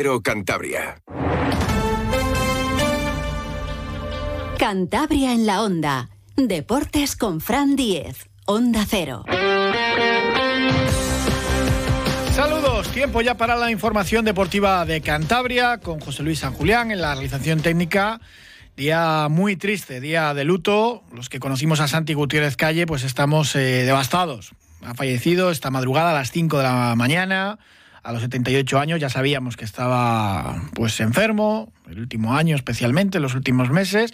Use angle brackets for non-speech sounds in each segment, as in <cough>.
Pero Cantabria. Cantabria en la onda. Deportes con Fran Diez. Onda Cero. Saludos, tiempo ya para la información deportiva de Cantabria con José Luis San Julián en la realización técnica. Día muy triste, día de luto. Los que conocimos a Santi Gutiérrez Calle, pues estamos eh, devastados. Ha fallecido esta madrugada a las 5 de la mañana a los 78 años ya sabíamos que estaba pues enfermo, el último año especialmente, los últimos meses,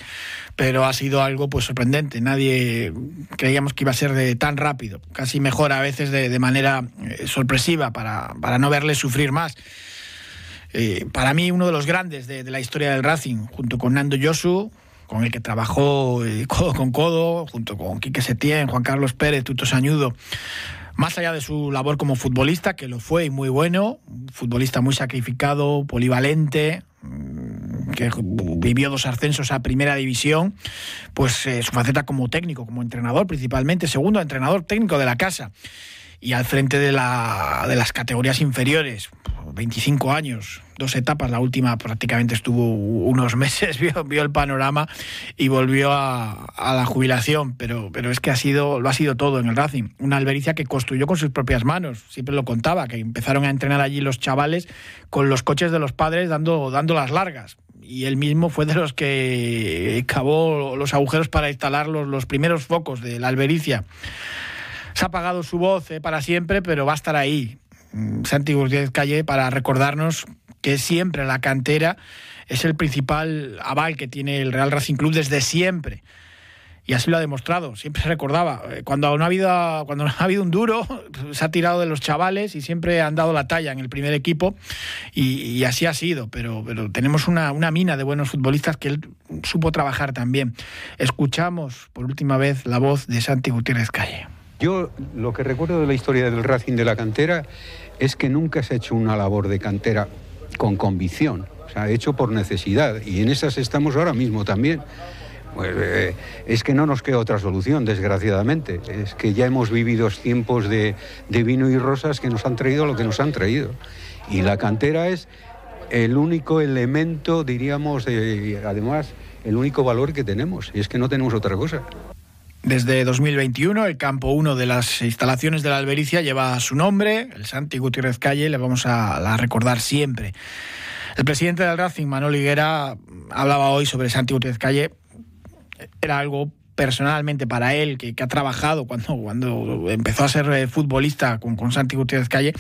pero ha sido algo pues sorprendente. Nadie creíamos que iba a ser de tan rápido, casi mejor a veces de, manera eh, sorpresiva para, para, no verle sufrir más. Eh, para mí uno de los grandes de, la historia del Racing, junto con Nando Yosu, con el que trabajó eh, codo <laughs> con codo, junto con Quique Setién, Juan Carlos Pérez, Tuto Sañudo más allá de su labor como futbolista, que lo fue y muy bueno, futbolista muy sacrificado, polivalente, mm, que vivió dos ascensos a primera división, pues eh, su faceta como técnico, como entrenador principalmente, segundo entrenador técnico de la casa y al frente de, la, de las categorías inferiores, 25 años, dos etapas, la última prácticamente estuvo unos <laughs> meses, vio, el panorama y volvió a, la jubilación, pero, pero es que ha sido, lo ha sido todo en el Racing, una albericia que construyó con sus propias manos, siempre lo contaba, que empezaron a entrenar allí los chavales con los coches de los padres dando, dando las largas, y él mismo fue de los que cavó los agujeros para instalar los, los primeros focos de la albericia se ha apagado su voz eh, para siempre, pero va a estar ahí. Mm, Santi Gutiérrez Calle para recordarnos que siempre la cantera es el principal aval que tiene el Real Racing Club desde siempre. Y así lo ha demostrado. Siempre se recordaba. Eh, cuando no ha habido, cuando no ha habido un duro, <laughs> se ha tirado de los chavales y siempre han dado la talla en el primer equipo. Y, así ha sido. Pero, pero tenemos una, una, mina de buenos futbolistas que él supo trabajar también. Escuchamos por última vez la voz de Santi Gutiérrez Calle. Yo lo que recuerdo de la historia del Racing de la cantera es que nunca se ha hecho una labor de cantera con convicción, se ha hecho por necesidad y en esas estamos ahora mismo también. Pues, eh, es que no nos queda otra solución, desgraciadamente. Es que ya hemos vivido tiempos de, vino y rosas que nos han traído lo que nos han traído. Y la cantera es el único elemento, diríamos, además, el único valor que tenemos. Y es que no tenemos otra cosa. Desde 2021, el campo 1 de las instalaciones de la Albericia lleva su nombre, el Santi Gutiérrez Calle, le vamos a, recordar siempre. El presidente del Racing, Manuel Higuera, hablaba hoy sobre Santi Gutiérrez Calle. Era algo personalmente para él, que, ha trabajado cuando, cuando empezó a ser eh, futbolista con, con Santi Gutiérrez Calle,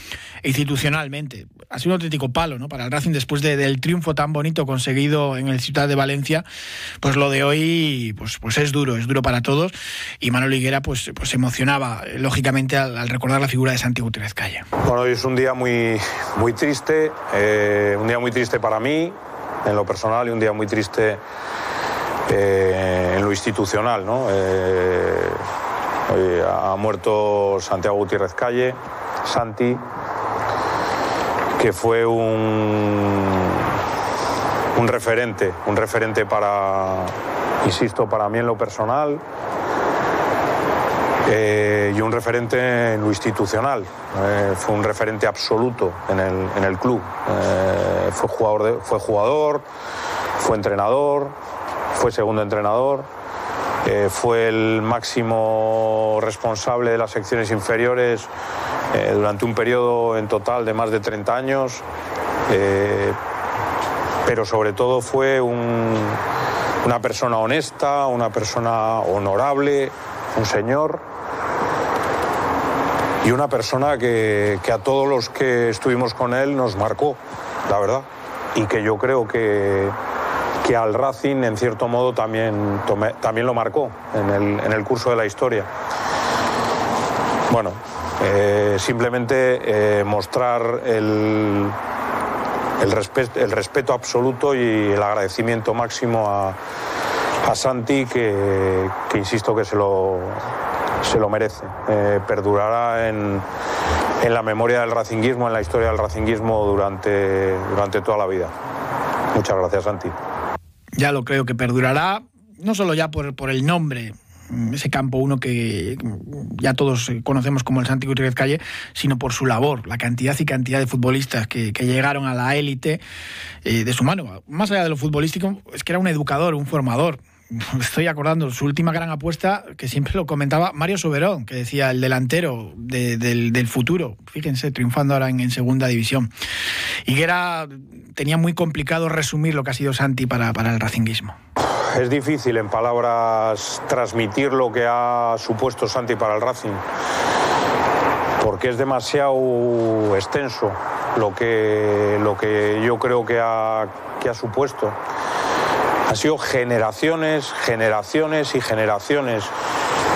institucionalmente. Ha sido un auténtico palo ¿no? para el Racing después del triunfo tan bonito conseguido en el Ciudad de Valencia. Pues lo de hoy pues, pues es duro, es duro para todos. Y Manuel Higuera pues, pues se emocionaba, lógicamente, al, recordar la figura de Santi Gutiérrez Calle. Bueno, hoy es un día muy, muy triste, eh, un día muy triste para mí, en lo personal, y un día muy triste eh, en lo institucional. ¿no? Eh, ha muerto Santiago Gutiérrez Calle, Santi, que fue un, un referente, un referente para, insisto, para mí en lo personal. Eh, y un referente en lo institucional. fue un referente absoluto en el, en el club. fue, jugador fue jugador, fue entrenador, fue segundo entrenador, eh, fue el máximo responsable de las secciones inferiores eh, durante un periodo en total de más de 30 años, eh, pero sobre todo fue una persona honesta, una persona honorable, un señor y una persona que, que a todos los que estuvimos con él nos marcó, la verdad, y que yo creo que que al Racing en cierto modo también, también lo marcó en el, curso de la historia. Bueno, eh, simplemente eh, mostrar el, el, el, respeto absoluto y el agradecimiento máximo a, Santi, que, insisto que se lo, se lo merece. Eh, perdurará en, en, la memoria del racinguismo, en la historia del racinguismo durante, durante toda la vida. Muchas gracias, Santi ya lo creo que perdurará, no solo ya por, por el nombre ese campo uno que ya todos conocemos como el Santi Gutiérrez Calle, sino por su labor, la cantidad y cantidad de futbolistas que, llegaron a la élite eh, de su mano. Más allá de lo futbolístico, es que era un educador, un formador <laughs> estoy acordando, su última gran apuesta, que siempre lo comentaba Mario Soberón, que decía el delantero del, futuro, fíjense, triunfando ahora en, segunda división. Y que era, tenía muy complicado resumir lo que ha sido Santi para, para el racinguismo. Es difícil en palabras transmitir lo que ha supuesto Santi para el Racing, porque es demasiado extenso lo que, lo que yo creo que ha, que ha supuesto. Han sido generaciones, generaciones y generaciones.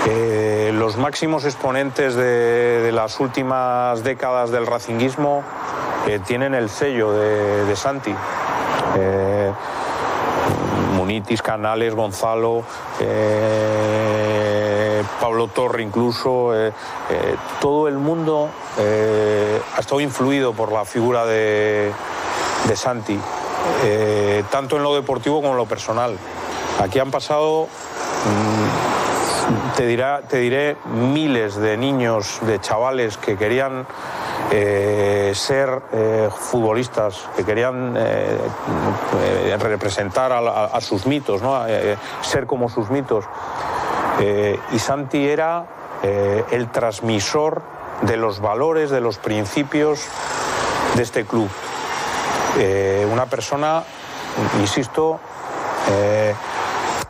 Eh, los máximos exponentes de, las últimas décadas del racinguismo eh, tienen el sello de, Santi. Eh, Munitis, Canales, Gonzalo, Pablo Torre incluso, todo el mundo ha estado influido por la figura de Santi. Eh, tanto en lo deportivo como en lo personal. Aquí han pasado, mm, te, dirá, te diré, miles de niños, de chavales que querían eh, ser eh, futbolistas, que querían representar a, sus mitos, ¿no? ser como sus mitos. y Santi era el transmisor de los valores, de los principios de este club. Eh, una persona, insisto, eh,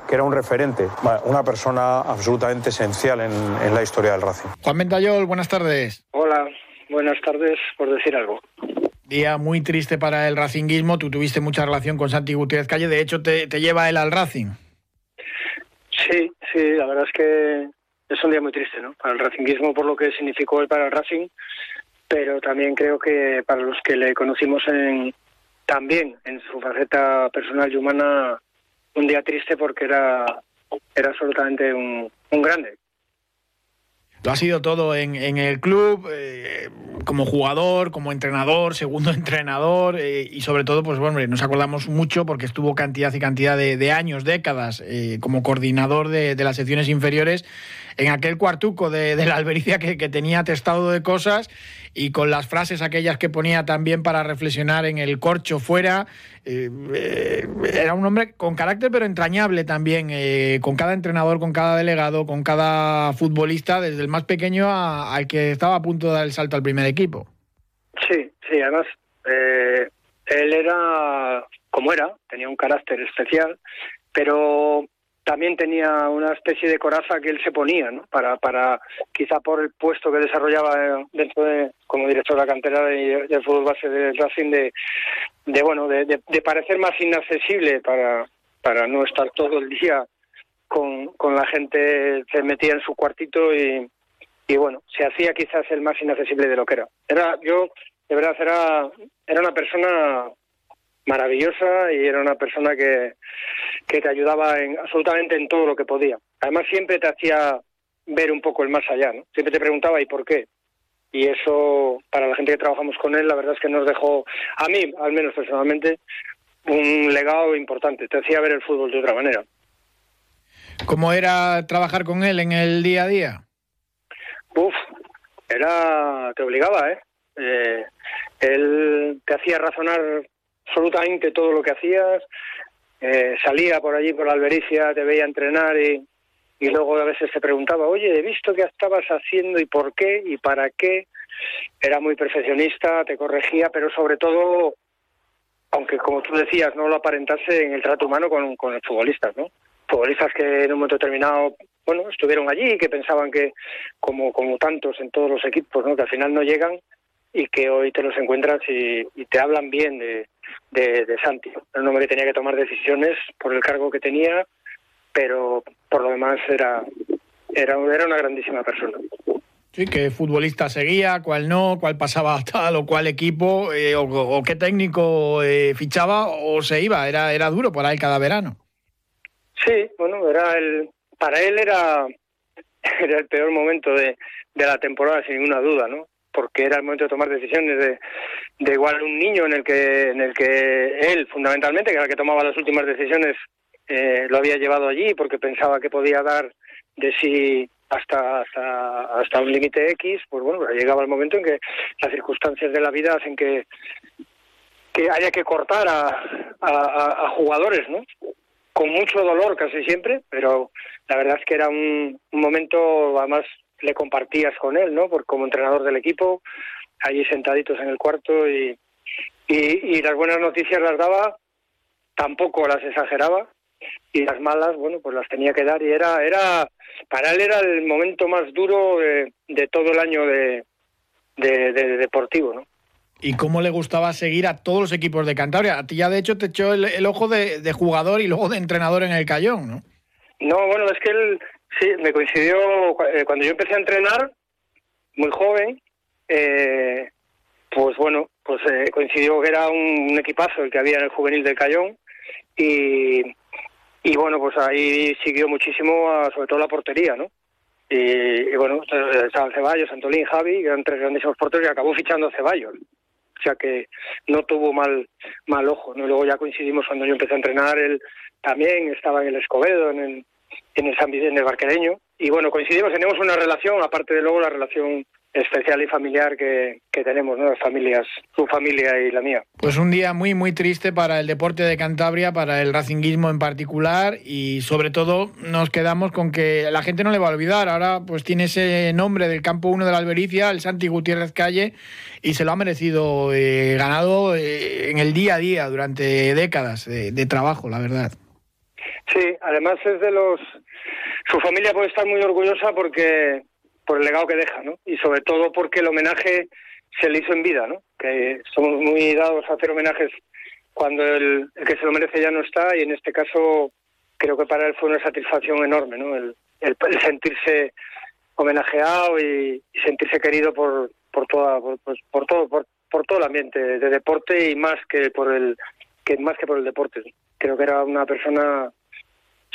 que era un referente, una persona absolutamente esencial en, la historia del Racing. Juan Mentayol, buenas tardes. Hola, buenas tardes, por decir algo. Día muy triste para el racinguismo, tú tuviste mucha relación con Santi Gutiérrez Calle, de hecho te, lleva él al Racing. Sí, sí, la verdad es que es un día muy triste, ¿no? Para el racinguismo por lo que significó él para el Racing, pero también creo que para los que le conocimos en, también en su faceta personal y humana un día triste porque era, era absolutamente un, un grande. Lo ha sido todo en, en el club, eh, como jugador, como entrenador, segundo <laughs> entrenador eh, y sobre todo, pues bueno, nos acordamos mucho porque estuvo cantidad y cantidad de, años, décadas, eh, como coordinador de, de, las secciones inferiores en aquel cuartuco de, la albericia que, que tenía testado de cosas y con las frases aquellas que ponía también para reflexionar en el corcho fuera. Eh, eh, era un hombre con carácter pero entrañable también, eh, con cada entrenador, con cada delegado, con cada futbolista, desde el más pequeño al que estaba a punto de dar el salto al primer equipo. Sí, sí, además él era como era, tenía un carácter especial, pero también tenía una especie de coraza que él se ponía, ¿no? Para, para quizá por el puesto que desarrollaba dentro de, como director de la cantera de, de fútbol base del Racing, de, de bueno, de, de, parecer más inaccesible para, para no estar todo el día con, con la gente, se metía en su cuartito y, y bueno, se hacía quizás el más inaccesible de lo que era. Era, yo, de verdad, era, era una persona maravillosa y era una persona que, que te ayudaba en, absolutamente en todo lo que podía. Además siempre te hacía ver un poco el más allá, ¿no? Siempre te preguntaba ¿y por qué? Y eso, para la gente que trabajamos con él, la verdad es que nos dejó, a mí, al menos personalmente, un legado importante. Te hacía ver el fútbol de otra manera. ¿Cómo era trabajar con él en el día a día? Uf, era, te obligaba, ¿eh? eh él te hacía razonar absolutamente todo lo que hacías. Eh, salía por allí por la albericia, te veía entrenar y, y luego a veces te preguntaba, oye, he visto qué estabas haciendo y por qué y para qué. Era muy perfeccionista, te corregía, pero sobre todo, aunque como tú decías, no lo aparentase en el trato humano con, con los futbolistas, ¿no? Futbolistas que en un momento determinado, bueno, estuvieron allí y que pensaban que, como, como tantos en todos los equipos, ¿no? Que al final no llegan y que hoy te los encuentras y, te hablan bien de, de, Santi. Era un hombre que tenía que tomar decisiones por el cargo que tenía, pero por lo demás era, era, era una grandísima persona. Sí, qué futbolista seguía, cuál no, cuál pasaba a <laughs> tal o cuál equipo, eh, o, qué técnico eh, fichaba o se iba. Era, era duro para él cada verano. Sí, bueno, era el, para él era, <laughs> era el peor momento de, de la temporada, sin ninguna duda, ¿no? Porque era el momento de tomar decisiones de, de igual un niño en el que en el que él fundamentalmente que era el que tomaba las últimas decisiones eh, lo había llevado allí porque pensaba que podía dar de si hasta hasta, hasta un límite X, pues bueno, llegaba el momento en que las circunstancias de la vida hacen que que haya que cortar a, a, a jugadores, ¿no? Con mucho dolor casi siempre, pero la verdad es que era un, un momento, además le compartías con él, ¿no? Por, como entrenador del equipo, allí sentaditos en el cuarto y, y, y las buenas noticias las daba, tampoco las exageraba y las malas, bueno, pues las tenía que dar y era, era, para él era el momento más duro de, de todo el año de, de, de deportivo, ¿no? y cómo le gustaba seguir a todos los equipos de Cantabria. A ti ya de hecho te echó el, el ojo de, de, jugador y luego de entrenador en el Cayón, ¿no? No, bueno, es que él sí, me coincidió eh, cuando yo empecé a entrenar, muy joven, eh, pues bueno, pues eh, coincidió que era un, equipazo el que había en el juvenil del Cayón y, y bueno, pues ahí siguió muchísimo, a, sobre todo la portería, ¿no? Y, y bueno, estaba Ceballos, Antolín, Javi, eran tres grandísimos porteros y acabó fichando a Ceballos o sea que no tuvo mal mal ojo no luego ya coincidimos cuando yo empecé a entrenar él también estaba en el Escobedo en el en el San en el Barquereño y bueno coincidimos tenemos una relación aparte de luego la relación especial y familiar que, que tenemos, ¿no? Las familias, su familia y la mía. Pues un día muy, muy triste para el deporte de Cantabria, para el racinguismo en particular y sobre todo nos quedamos con que la gente no le va a olvidar. Ahora pues tiene ese nombre del campo 1 de la Albericia, el Santi Gutiérrez Calle, y se lo ha merecido, eh, ganado eh, en el día a día durante décadas de, de trabajo, la verdad. Sí, además es de los... Su familia puede estar muy orgullosa porque por el legado que deja, ¿no? Y sobre todo porque el homenaje se le hizo en vida, ¿no? Que somos muy dados a hacer homenajes cuando el, el, que se lo merece ya no está y en este caso creo que para él fue una satisfacción enorme, ¿no? El, el, sentirse homenajeado y, sentirse querido por por toda por, pues, por todo por, por todo el ambiente de deporte y más que por el que más que por el deporte. Creo que era una persona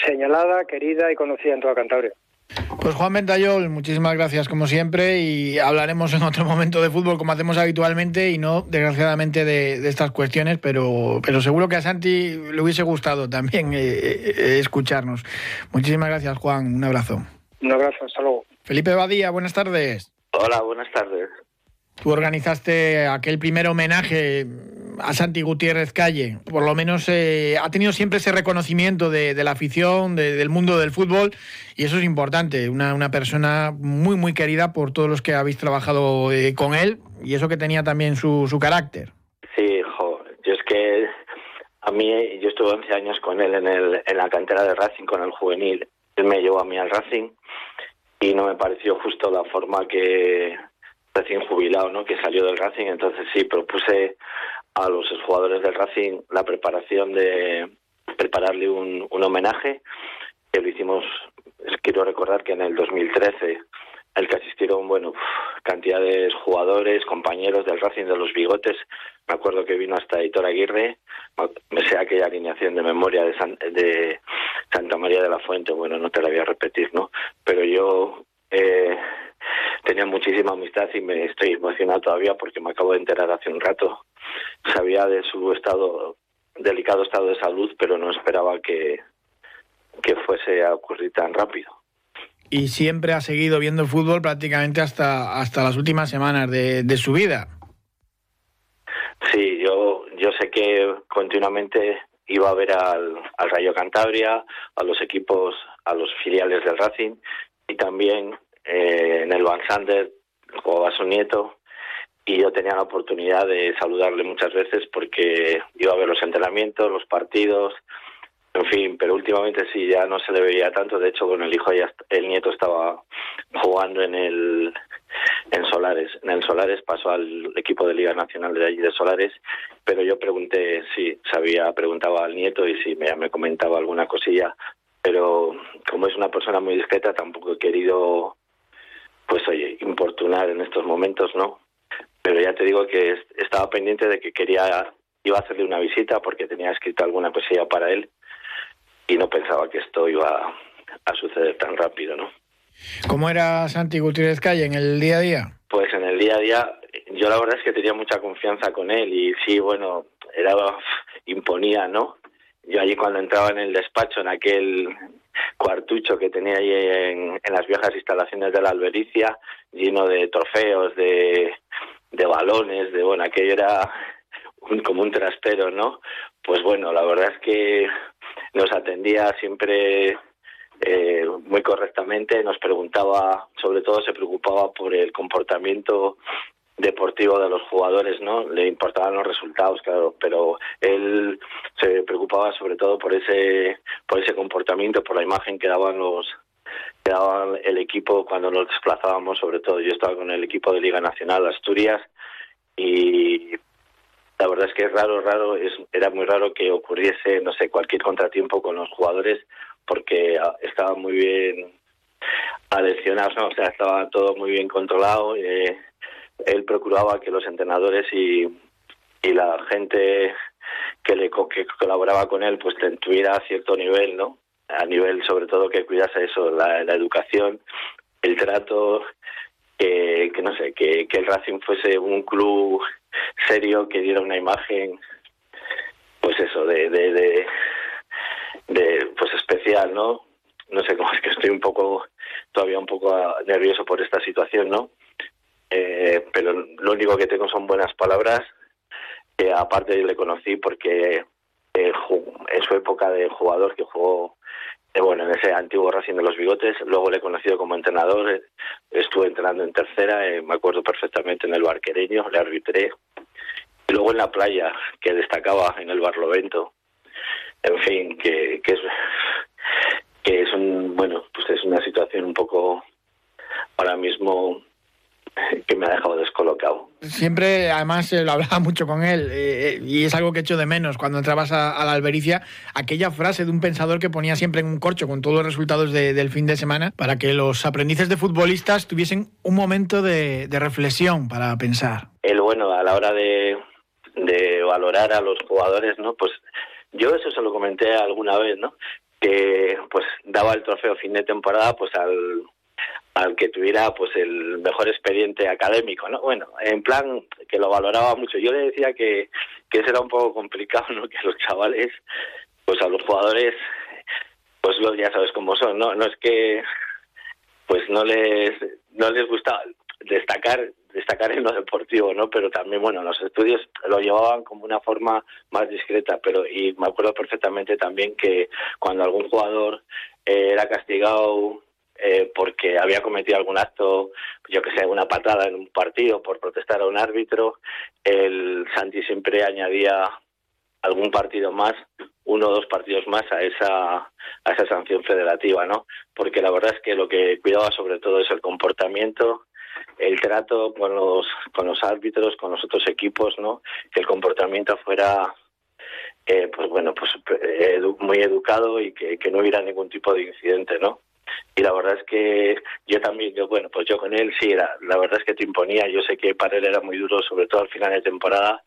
señalada, querida y conocida en toda Cantabria. Pues Juan Ventayol, muchísimas gracias como siempre y hablaremos en otro <laughs> momento de fútbol como hacemos habitualmente y no desgraciadamente de, de estas cuestiones, pero, pero seguro que a Santi le hubiese gustado también eh, eh, escucharnos. Muchísimas gracias Juan, un abrazo. Un abrazo, hasta luego. Felipe Badía, buenas tardes. Hola, buenas tardes. Tú organizaste aquel primer homenaje a Santi Gutiérrez Calle. Por lo menos eh, ha tenido siempre ese reconocimiento de, de la afición, de, del mundo del fútbol, y eso es importante. Una, una, persona muy, muy querida por todos los que habéis trabajado eh, con él, y eso que tenía también su, su carácter. Sí, jo, yo es que a mí, yo estuve 11 años con él en, el, en la cantera de Racing, con el juvenil. Él me llevó a mí al Racing y no me pareció justo la forma que recién jubilado, ¿no? Que salió del Racing, entonces sí propuse a los jugadores del Racing la preparación de prepararle un, un homenaje que lo hicimos, quiero recordar que en el 2013 el que asistieron, bueno, cantidad de jugadores, compañeros del Racing de los Bigotes. Me acuerdo que vino hasta Editor Aguirre, me sé aquella alineación de memoria de, San, de Santa María de la Fuente, bueno, no te la voy a repetir, ¿no? Pero yo eh, tenía muchísima amistad y me estoy emocionado todavía porque me acabo de enterar hace un rato. Sabía de su estado, delicado estado de salud, pero no esperaba que, que fuese a ocurrir tan rápido y siempre ha seguido viendo fútbol prácticamente hasta hasta las últimas semanas de, de, su vida. Sí, yo yo sé que continuamente iba a ver al, al Rayo Cantabria, a los equipos, a los filiales del Racing y también eh, en el Van Sander jugaba su nieto y yo tenía la oportunidad de saludarle muchas veces porque iba a ver los entrenamientos, los partidos, en fin, pero últimamente sí, ya no se le veía tanto. De hecho, con el hijo, ya, el nieto estaba jugando en el en Solares. En el Solares pasó al equipo de Liga Nacional de allí de Solares, pero yo pregunté si sabía, preguntaba al nieto y si me, me comentaba alguna cosilla, pero como es una persona muy discreta, tampoco he querido, pues oye, importunar en estos momentos, ¿no? Pero ya te digo que estaba pendiente de que quería, iba a hacerle una visita porque tenía escrito alguna cosilla para él y no pensaba que esto iba a, a suceder tan rápido, ¿no? ¿Cómo era Santi Gutiérrez Calle en el día a día? Pues en el día a día, yo la verdad es que tenía mucha confianza con él y sí, bueno, era imponía, ¿no? Yo allí cuando entraba en el despacho, en aquel cuartucho que tenía ahí en, las viejas instalaciones de la Albericia, lleno de trofeos, de, de balones, de bueno, aquello era como un trastero, ¿no? Pues bueno, la verdad es que nos atendía siempre eh, muy correctamente, nos preguntaba, sobre todo se preocupaba por el comportamiento deportivo de los jugadores, ¿no? Le importaban los resultados, claro, pero él se preocupaba sobre todo por ese por ese comportamiento, por la imagen que daban los que daban el equipo cuando nos desplazábamos, sobre todo yo estaba con el equipo de Liga Nacional Asturias y la verdad es que es raro, raro, es, era muy raro que ocurriese, no sé, cualquier contratiempo con los jugadores porque ah, estaba muy bien aleccionados, ¿no? o sea, estaba todo muy bien controlado. Eh, él procuraba que los entrenadores y, y la gente que le que colaboraba con él pues tuviera cierto nivel, ¿no? A nivel sobre todo que cuidase eso, la, educación, el trato, que, no sé, que, que el Racing fuese un club serio que diera una imagen pues eso de, de, de, de pues especial, ¿no? No sé cómo es que estoy un poco todavía un poco nervioso por esta situación, ¿no? Eh, pero lo único que tengo son buenas palabras. que aparte le conocí porque eh, en su época de jugador que jugó eh, bueno en ese antiguo Racing de los Bigotes, luego le he conocido como entrenador, estuve entrenando en tercera, me acuerdo perfectamente en el Barquereño, le arbitré, y luego en la playa, que destacaba en el Barlovento, en fin, que, que es que es un bueno pues es una situación un poco ahora mismo <laughs> que me ha dejado descolocado. Siempre, además, lo hablaba mucho con él eh, y es algo que echo de menos cuando entrabas a, la albericia, aquella frase de un pensador que ponía siempre en un corcho con todos los resultados del fin de semana para que los aprendices de futbolistas tuviesen un momento de, reflexión para pensar. El bueno, a la hora de, de valorar a los jugadores, ¿no? Pues yo eso se lo comenté alguna vez, ¿no? Que pues daba el trofeo fin de temporada pues al al que tuviera pues el mejor expediente académico, ¿no? Bueno, en plan que lo valoraba mucho. Yo le decía que, que eso era un poco complicado, ¿no? Que los chavales, pues a los jugadores, pues lo, ya sabes cómo son, ¿no? No es que pues no les no les gusta destacar destacar en lo deportivo, ¿no? Pero también, bueno, los estudios lo llevaban como una forma más discreta, pero y me acuerdo perfectamente también que cuando algún jugador eh, era castigado eh, porque había cometido algún acto, yo que sé, una patada en un partido por protestar a un árbitro, el Santi siempre añadía algún partido más, uno o dos partidos más a esa a esa sanción federativa, ¿no? Porque la verdad es que lo que cuidaba sobre todo es el comportamiento, el trato con los con los árbitros, con los otros equipos, ¿no? Que el comportamiento fuera eh, pues bueno, pues eh, muy educado y que, que no hubiera ningún tipo de incidente, ¿no? Y la verdad es que yo también, yo bueno, pues yo con él sí, era, la verdad es que te imponía, yo sé que para él era muy duro, sobre todo al final de temporada,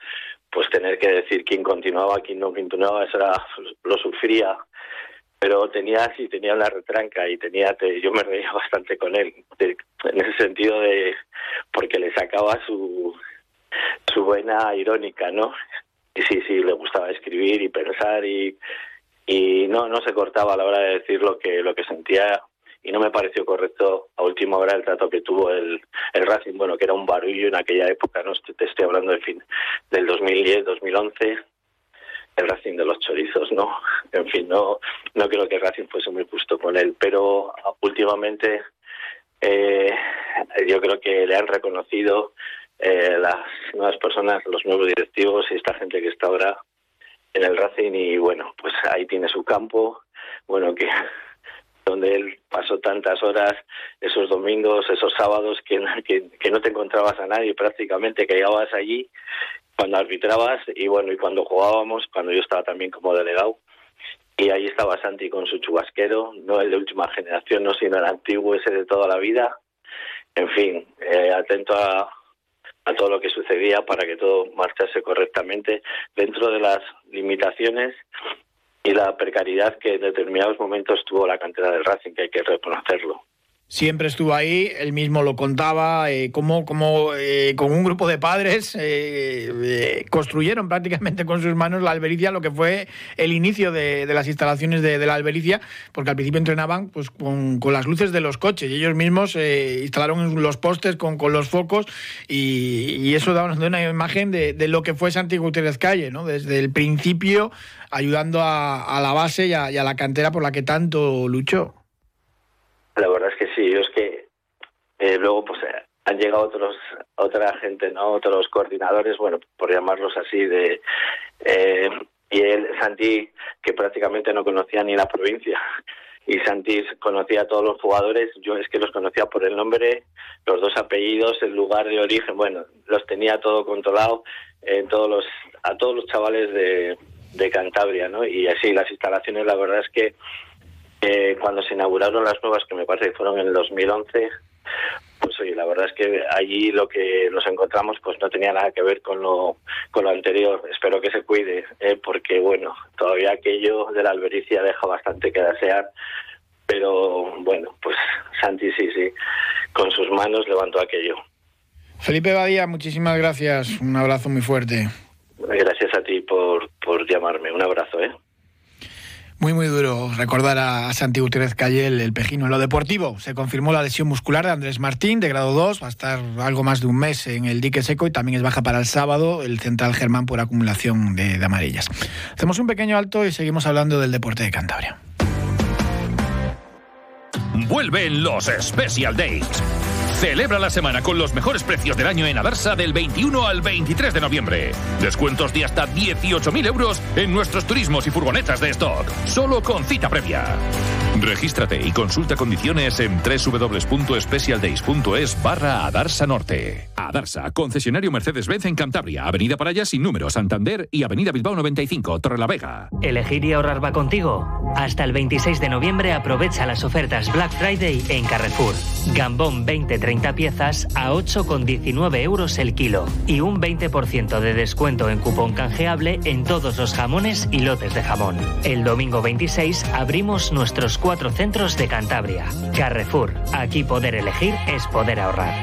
pues tener que decir quién continuaba, quién no continuaba, eso era, lo sufría, pero tenía sí, tenía una retranca y tenía, yo me reía bastante con él, en ese sentido de, porque le sacaba su, su buena irónica, ¿no? Y sí, sí, le gustaba escribir y pensar y y no no se cortaba a la hora de decir lo que lo que sentía y no me pareció correcto a última hora el trato que tuvo el, el Racing, bueno, que era un barullo en aquella época, no te estoy hablando de fin del 2010, 2011, el Racing de los chorizos, ¿no? En fin, no no creo que el Racing fuese muy justo con él, pero últimamente eh, yo creo que le han reconocido eh, las nuevas personas, los nuevos directivos y esta gente que está ahora en el Racing y bueno, pues ahí tiene su campo, bueno, que <laughs> donde él pasó tantas horas, esos domingos, esos sábados, <laughs> que, que, no te encontrabas a nadie prácticamente, que llegabas allí cuando arbitrabas y bueno, y cuando jugábamos, cuando yo estaba también como delegado, y ahí estaba Santi con su chubasquero, no el de última generación, no sino el antiguo, ese de toda la vida. En fin, eh, atento a, a todo lo que sucedía para que todo marchase correctamente dentro de las limitaciones y la precariedad que en determinados momentos tuvo la cantera del Racing, que hay que reconocerlo. Siempre estuvo ahí, él mismo lo contaba, eh, cómo, eh, con un grupo de padres eh, construyeron prácticamente con sus manos la albericia, lo que fue el inicio de, las instalaciones de, la albericia, porque al principio entrenaban pues, con, las luces de los coches y ellos mismos instalaron los postes con, los focos y, eso da una, imagen de, lo que fue Santi Gutiérrez Calle, ¿no? desde el principio ayudando a, la base y a la cantera por la que tanto luchó. La verdad es que sí, es que eh, luego pues eh, han llegado otros otra gente, no, otros coordinadores, bueno, por llamarlos así, de eh, y él, Santi, que prácticamente no conocía ni la provincia, y Santi conocía a todos los jugadores, yo es que los conocía por el nombre, los dos apellidos, el lugar de origen, bueno, los tenía todo controlado en todos los, a todos los chavales de, de Cantabria, ¿no? Y así las instalaciones, la verdad es que eh, cuando se inauguraron las nuevas, que me parece que fueron en el 2011, pues oye, la verdad es que allí lo que nos encontramos pues no tenía nada que ver con lo, con lo anterior. Espero que se cuide, eh, porque bueno, todavía aquello de la albericia deja bastante que desear, pero bueno, pues Santi sí, sí, con sus manos levantó aquello. Felipe Badía, muchísimas gracias, un abrazo muy fuerte. Gracias a ti por, por llamarme, un abrazo, ¿eh? Muy, muy duro recordar a Santi Gutiérrez Calle el, pejino. En lo deportivo, se confirmó la lesión muscular de Andrés Martín, de grado 2, va a estar algo más de un mes en el dique seco y también es baja para el sábado el central Germán por acumulación de, de amarillas. Hacemos un pequeño alto y seguimos hablando del deporte de Cantabria. Vuelven los Special Days Celebra la semana con los mejores precios del año en Adarsa del 21 al 23 de noviembre. Descuentos de hasta 18.000 euros en nuestros turismos y furgonetas de stock. Solo con cita previa. Regístrate y consulta condiciones en www.specialdays.es barra Adarsa Norte. Adarsa, concesionario Mercedes-Benz en Cantabria, Avenida Paraya sin número, Santander y Avenida Bilbao 95, Torrelavega. ¿Elegir y ahorrar va contigo? Hasta el 26 de noviembre aprovecha las ofertas Black Friday en Carrefour. Gambón 20 30 piezas a 8,19 euros el kilo y un 20% de descuento en cupón canjeable en todos los jamones y lotes de jamón. El domingo 26 abrimos nuestros cuatro centros de Cantabria. Carrefour, aquí poder elegir es poder ahorrar.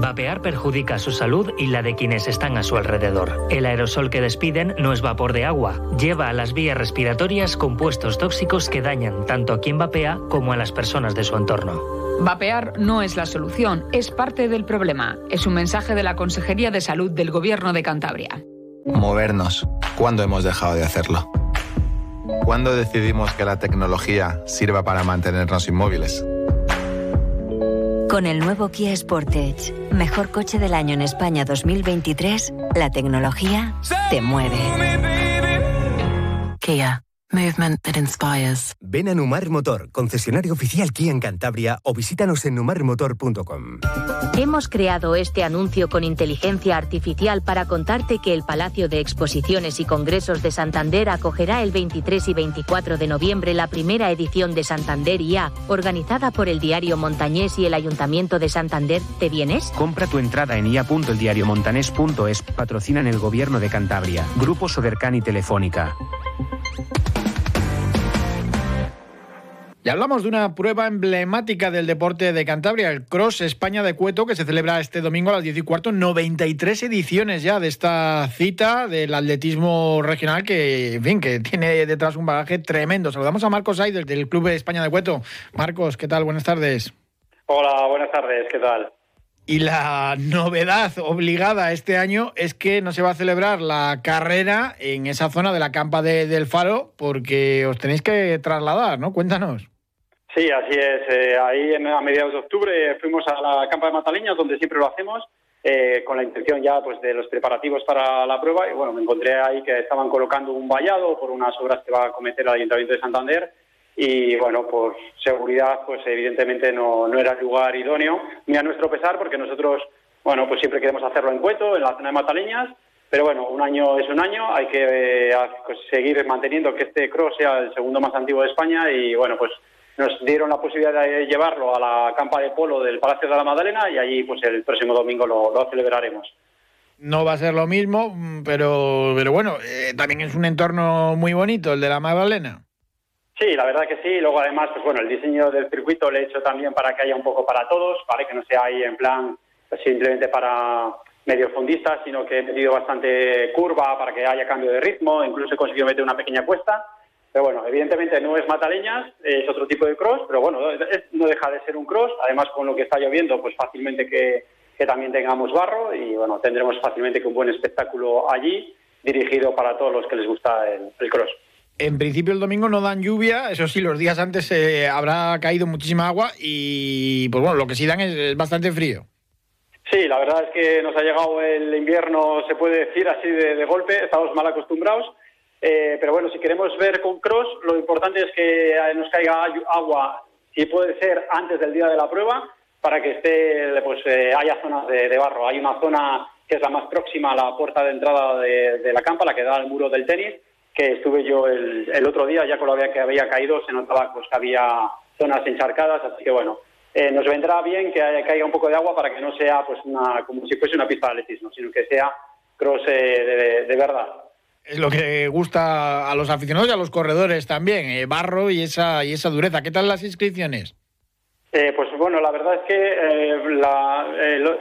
Vapear perjudica su salud y la de quienes están a su alrededor. El aerosol que despiden no es vapor de agua, lleva a las vías respiratorias compuestos tóxicos que dañan tanto a quien vapea como a las personas de su entorno. Vapear no es la solución, es parte del problema. Es un mensaje de la Consejería de Salud del Gobierno de Cantabria. Movernos. ¿Cuándo hemos dejado de hacerlo? ¿Cuándo decidimos que la tecnología sirva para mantenernos inmóviles? Con el nuevo Kia Sportage, mejor coche del año en España 2023, la tecnología te mueve. Kia. Movement that inspires. Ven a Numar Motor, concesionario oficial Kia en Cantabria o visítanos en numarmotor.com. Hemos creado este anuncio con inteligencia artificial para contarte que el Palacio de Exposiciones y Congresos de Santander acogerá el 23 y 24 de noviembre la primera edición de Santander IA, organizada por el diario Montañés y el Ayuntamiento de Santander. ¿Te vienes? Compra tu entrada en ia.eldiariomontanés.es. Patrocinan el Gobierno de Cantabria. Grupo Sodercan y Telefónica. Y hablamos de una prueba emblemática del deporte de Cantabria, el Cross España de Cueto, que se celebra este domingo a las 10 y cuarto. 93 ediciones ya de esta cita del atletismo regional que, en fin, que tiene detrás un bagaje tremendo. Saludamos a Marcos Aider del Club de España de Cueto. Marcos, ¿qué tal? Buenas tardes. Hola, buenas tardes, ¿qué tal? Y la novedad obligada este año es que no se va a celebrar la carrera en esa zona de la campa del Faro porque os tenéis que trasladar, ¿no? Cuéntanos. Sí, así es. Eh, ahí a mediados de octubre fuimos a la campa de Mataleñas, donde siempre lo hacemos, eh, con la intención ya pues de los preparativos para la prueba. Y bueno, me encontré ahí que estaban colocando un vallado por unas obras que va a cometer el Ayuntamiento de Santander. Y bueno, por seguridad, pues evidentemente no, no era el lugar idóneo, ni a nuestro pesar, porque nosotros, bueno, pues siempre queremos hacerlo en Cueto, en la zona de Mataleñas. Pero bueno, un año es un año, hay que eh, pues, seguir manteniendo que este cross sea el segundo más antiguo de España y bueno, pues nos dieron la posibilidad de llevarlo a la campa de polo del Palacio de la Magdalena y allí pues el próximo domingo lo, celebraremos. No va a ser lo mismo, pero, pero bueno, eh, también es un entorno muy bonito el de la Magdalena. Sí, la verdad que sí. Luego, además, pues bueno, el diseño del circuito le he hecho también para que haya un poco para todos, ¿vale? Que no sea ahí en plan pues, simplemente para medio fondistas, sino que he metido bastante curva para que haya cambio de ritmo. Incluso he conseguido meter una pequeña cuesta. Pero bueno, evidentemente no es mataleñas, es otro tipo de cross, pero bueno, no deja de ser un cross. Además, con lo que está lloviendo, pues fácilmente que, también tengamos barro y bueno, tendremos fácilmente que un buen espectáculo allí, dirigido para todos los que les gusta el cross. En principio el domingo no dan lluvia, eso sí, los días antes eh, habrá caído muchísima agua y pues bueno, lo que sí dan es, bastante frío. Sí, la verdad es que nos ha llegado el invierno, se puede decir así de, golpe, estamos mal acostumbrados, eh, pero bueno, si queremos ver con cross, lo importante es que nos caiga agua, si puede ser antes del día de la prueba, para que esté, pues eh, haya zonas de, barro. Hay una zona que es la más próxima a la puerta de entrada de, la campa, la que da al muro del tenis, que estuve yo el, otro día, ya con lo que había caído, se notaba pues, que había zonas encharcadas, así que bueno, eh, nos vendrá bien que caiga un poco de agua para que no sea pues una, como si fuese una pista de atletismo, sino que sea cross de, verdad. Es lo que gusta a los aficionados y a los corredores también, eh, barro y esa, y esa dureza. ¿Qué tal las inscripciones? pues bueno, la verdad es que la,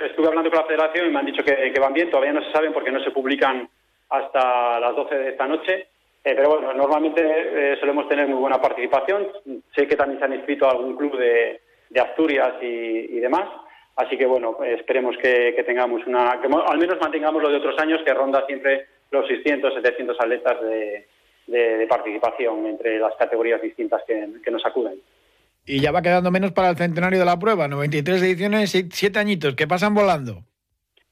estuve hablando con la federación y me han dicho que, que, van bien, todavía no se saben porque no se publican hasta las 12 de esta noche, eh, pero bueno, normalmente eh, solemos tener muy buena participación. Sé que también se han inscrito a algún club de, Asturias y, demás. Así que bueno, esperemos que, tengamos una, que al menos mantengamos lo de otros años, que ronda siempre los 600, 700 atletas de, participación entre las categorías distintas que, nos acuden. Y ya va quedando menos para el centenario de la prueba, 93 ediciones, 7 añiñitos, que pasan volando.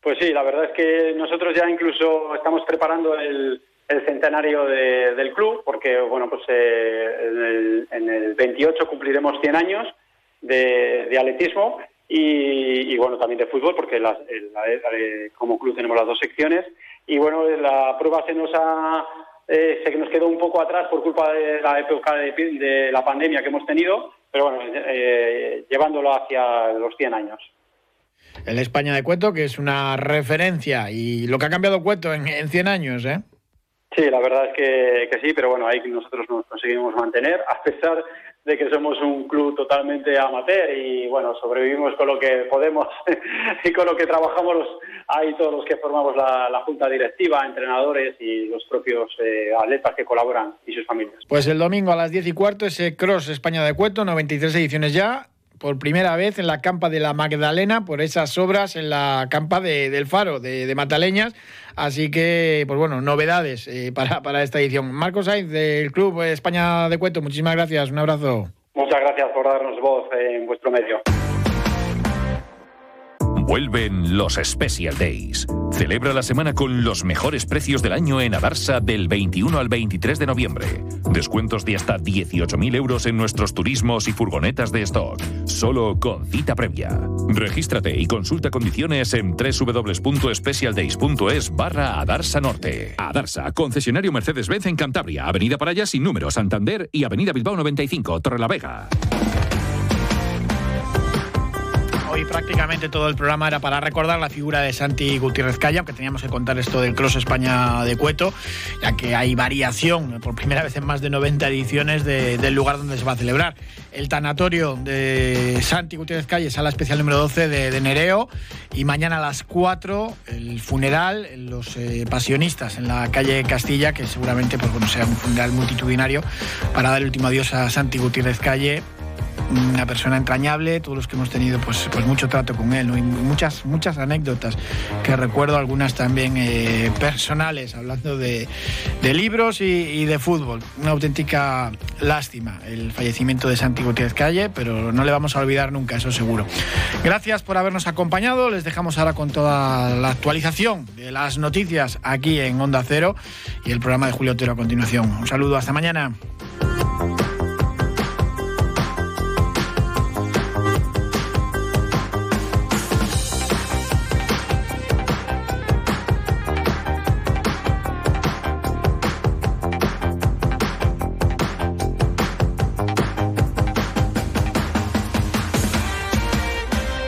Pues sí, la verdad es que nosotros ya incluso estamos preparando el, el centenario del club, porque bueno, pues eh, en, el, 28 cumpliremos 100 años de, atletismo y, bueno, también de fútbol, porque como club tenemos las dos secciones. Y bueno, la prueba se nos ha eh, se nos quedó un poco atrás por culpa de la época de, la pandemia que hemos tenido, pero bueno, eh, llevándolo hacia los 100 años. El España de Cueto, que es una referencia, y lo que ha cambiado Cueto en, en 100 años, ¿eh? Sí, la verdad es que, sí, pero bueno, ahí nosotros nos conseguimos mantener, a pesar de que somos un club totalmente amateur y bueno, sobrevivimos con lo que podemos <laughs> y con lo que trabajamos los, ahí todos los que formamos la, junta directiva, entrenadores y los propios eh, atletas que colaboran y sus familias. Pues el domingo a las 10 y cuarto ese Cross España de Cueto, 93 ediciones ya, por primera vez en la campa de la Magdalena por esas obras en la campa de, del Faro de, de, Mataleñas. Así que, pues bueno, novedades eh, para, para esta edición. Marcos Sainz del Club España de Cueto, muchísimas gracias. Un abrazo. Muchas gracias por darnos voz en vuestro medio. Vuelven los Special Days. Celebra la semana con los mejores precios del año en Adarsa del 21 al 23 de noviembre. Descuentos de hasta 18.000 euros en nuestros turismos y furgonetas de stock. Solo con cita previa. Regístrate y consulta condiciones en www.specialdays.es barra Adarsa Norte. Adarsa, concesionario Mercedes-Benz en Cantabria, Avenida Paraya sin número, Santander y Avenida Bilbao 95, Torrelavega. Prácticamente todo el programa era para recordar la figura de Santi Gutiérrez Calla, aunque teníamos que contar esto del Cross España de Cueto, ya que hay variación por primera vez en más de 90 ediciones del lugar donde se va a celebrar. El tanatorio de Santi Gutiérrez Calle, sala especial número 12 de, Nereo, y mañana a las 4 el funeral, los eh, pasionistas en la calle Castilla, que seguramente pues, bueno, sea un funeral multitudinario para dar el último adiós a Santi Gutiérrez Calle una persona entrañable, todos los que hemos tenido pues, pues mucho trato con él, muchas, muchas anécdotas que recuerdo, algunas también eh, personales, hablando de, libros y, de fútbol. Una auténtica lástima el fallecimiento de Santi Gutiérrez Calle, pero no le vamos a olvidar nunca, eso seguro. Gracias por habernos acompañado, les dejamos ahora con toda la actualización de las noticias aquí en Onda Cero y el programa de Julio Otero a continuación. Un saludo, hasta mañana.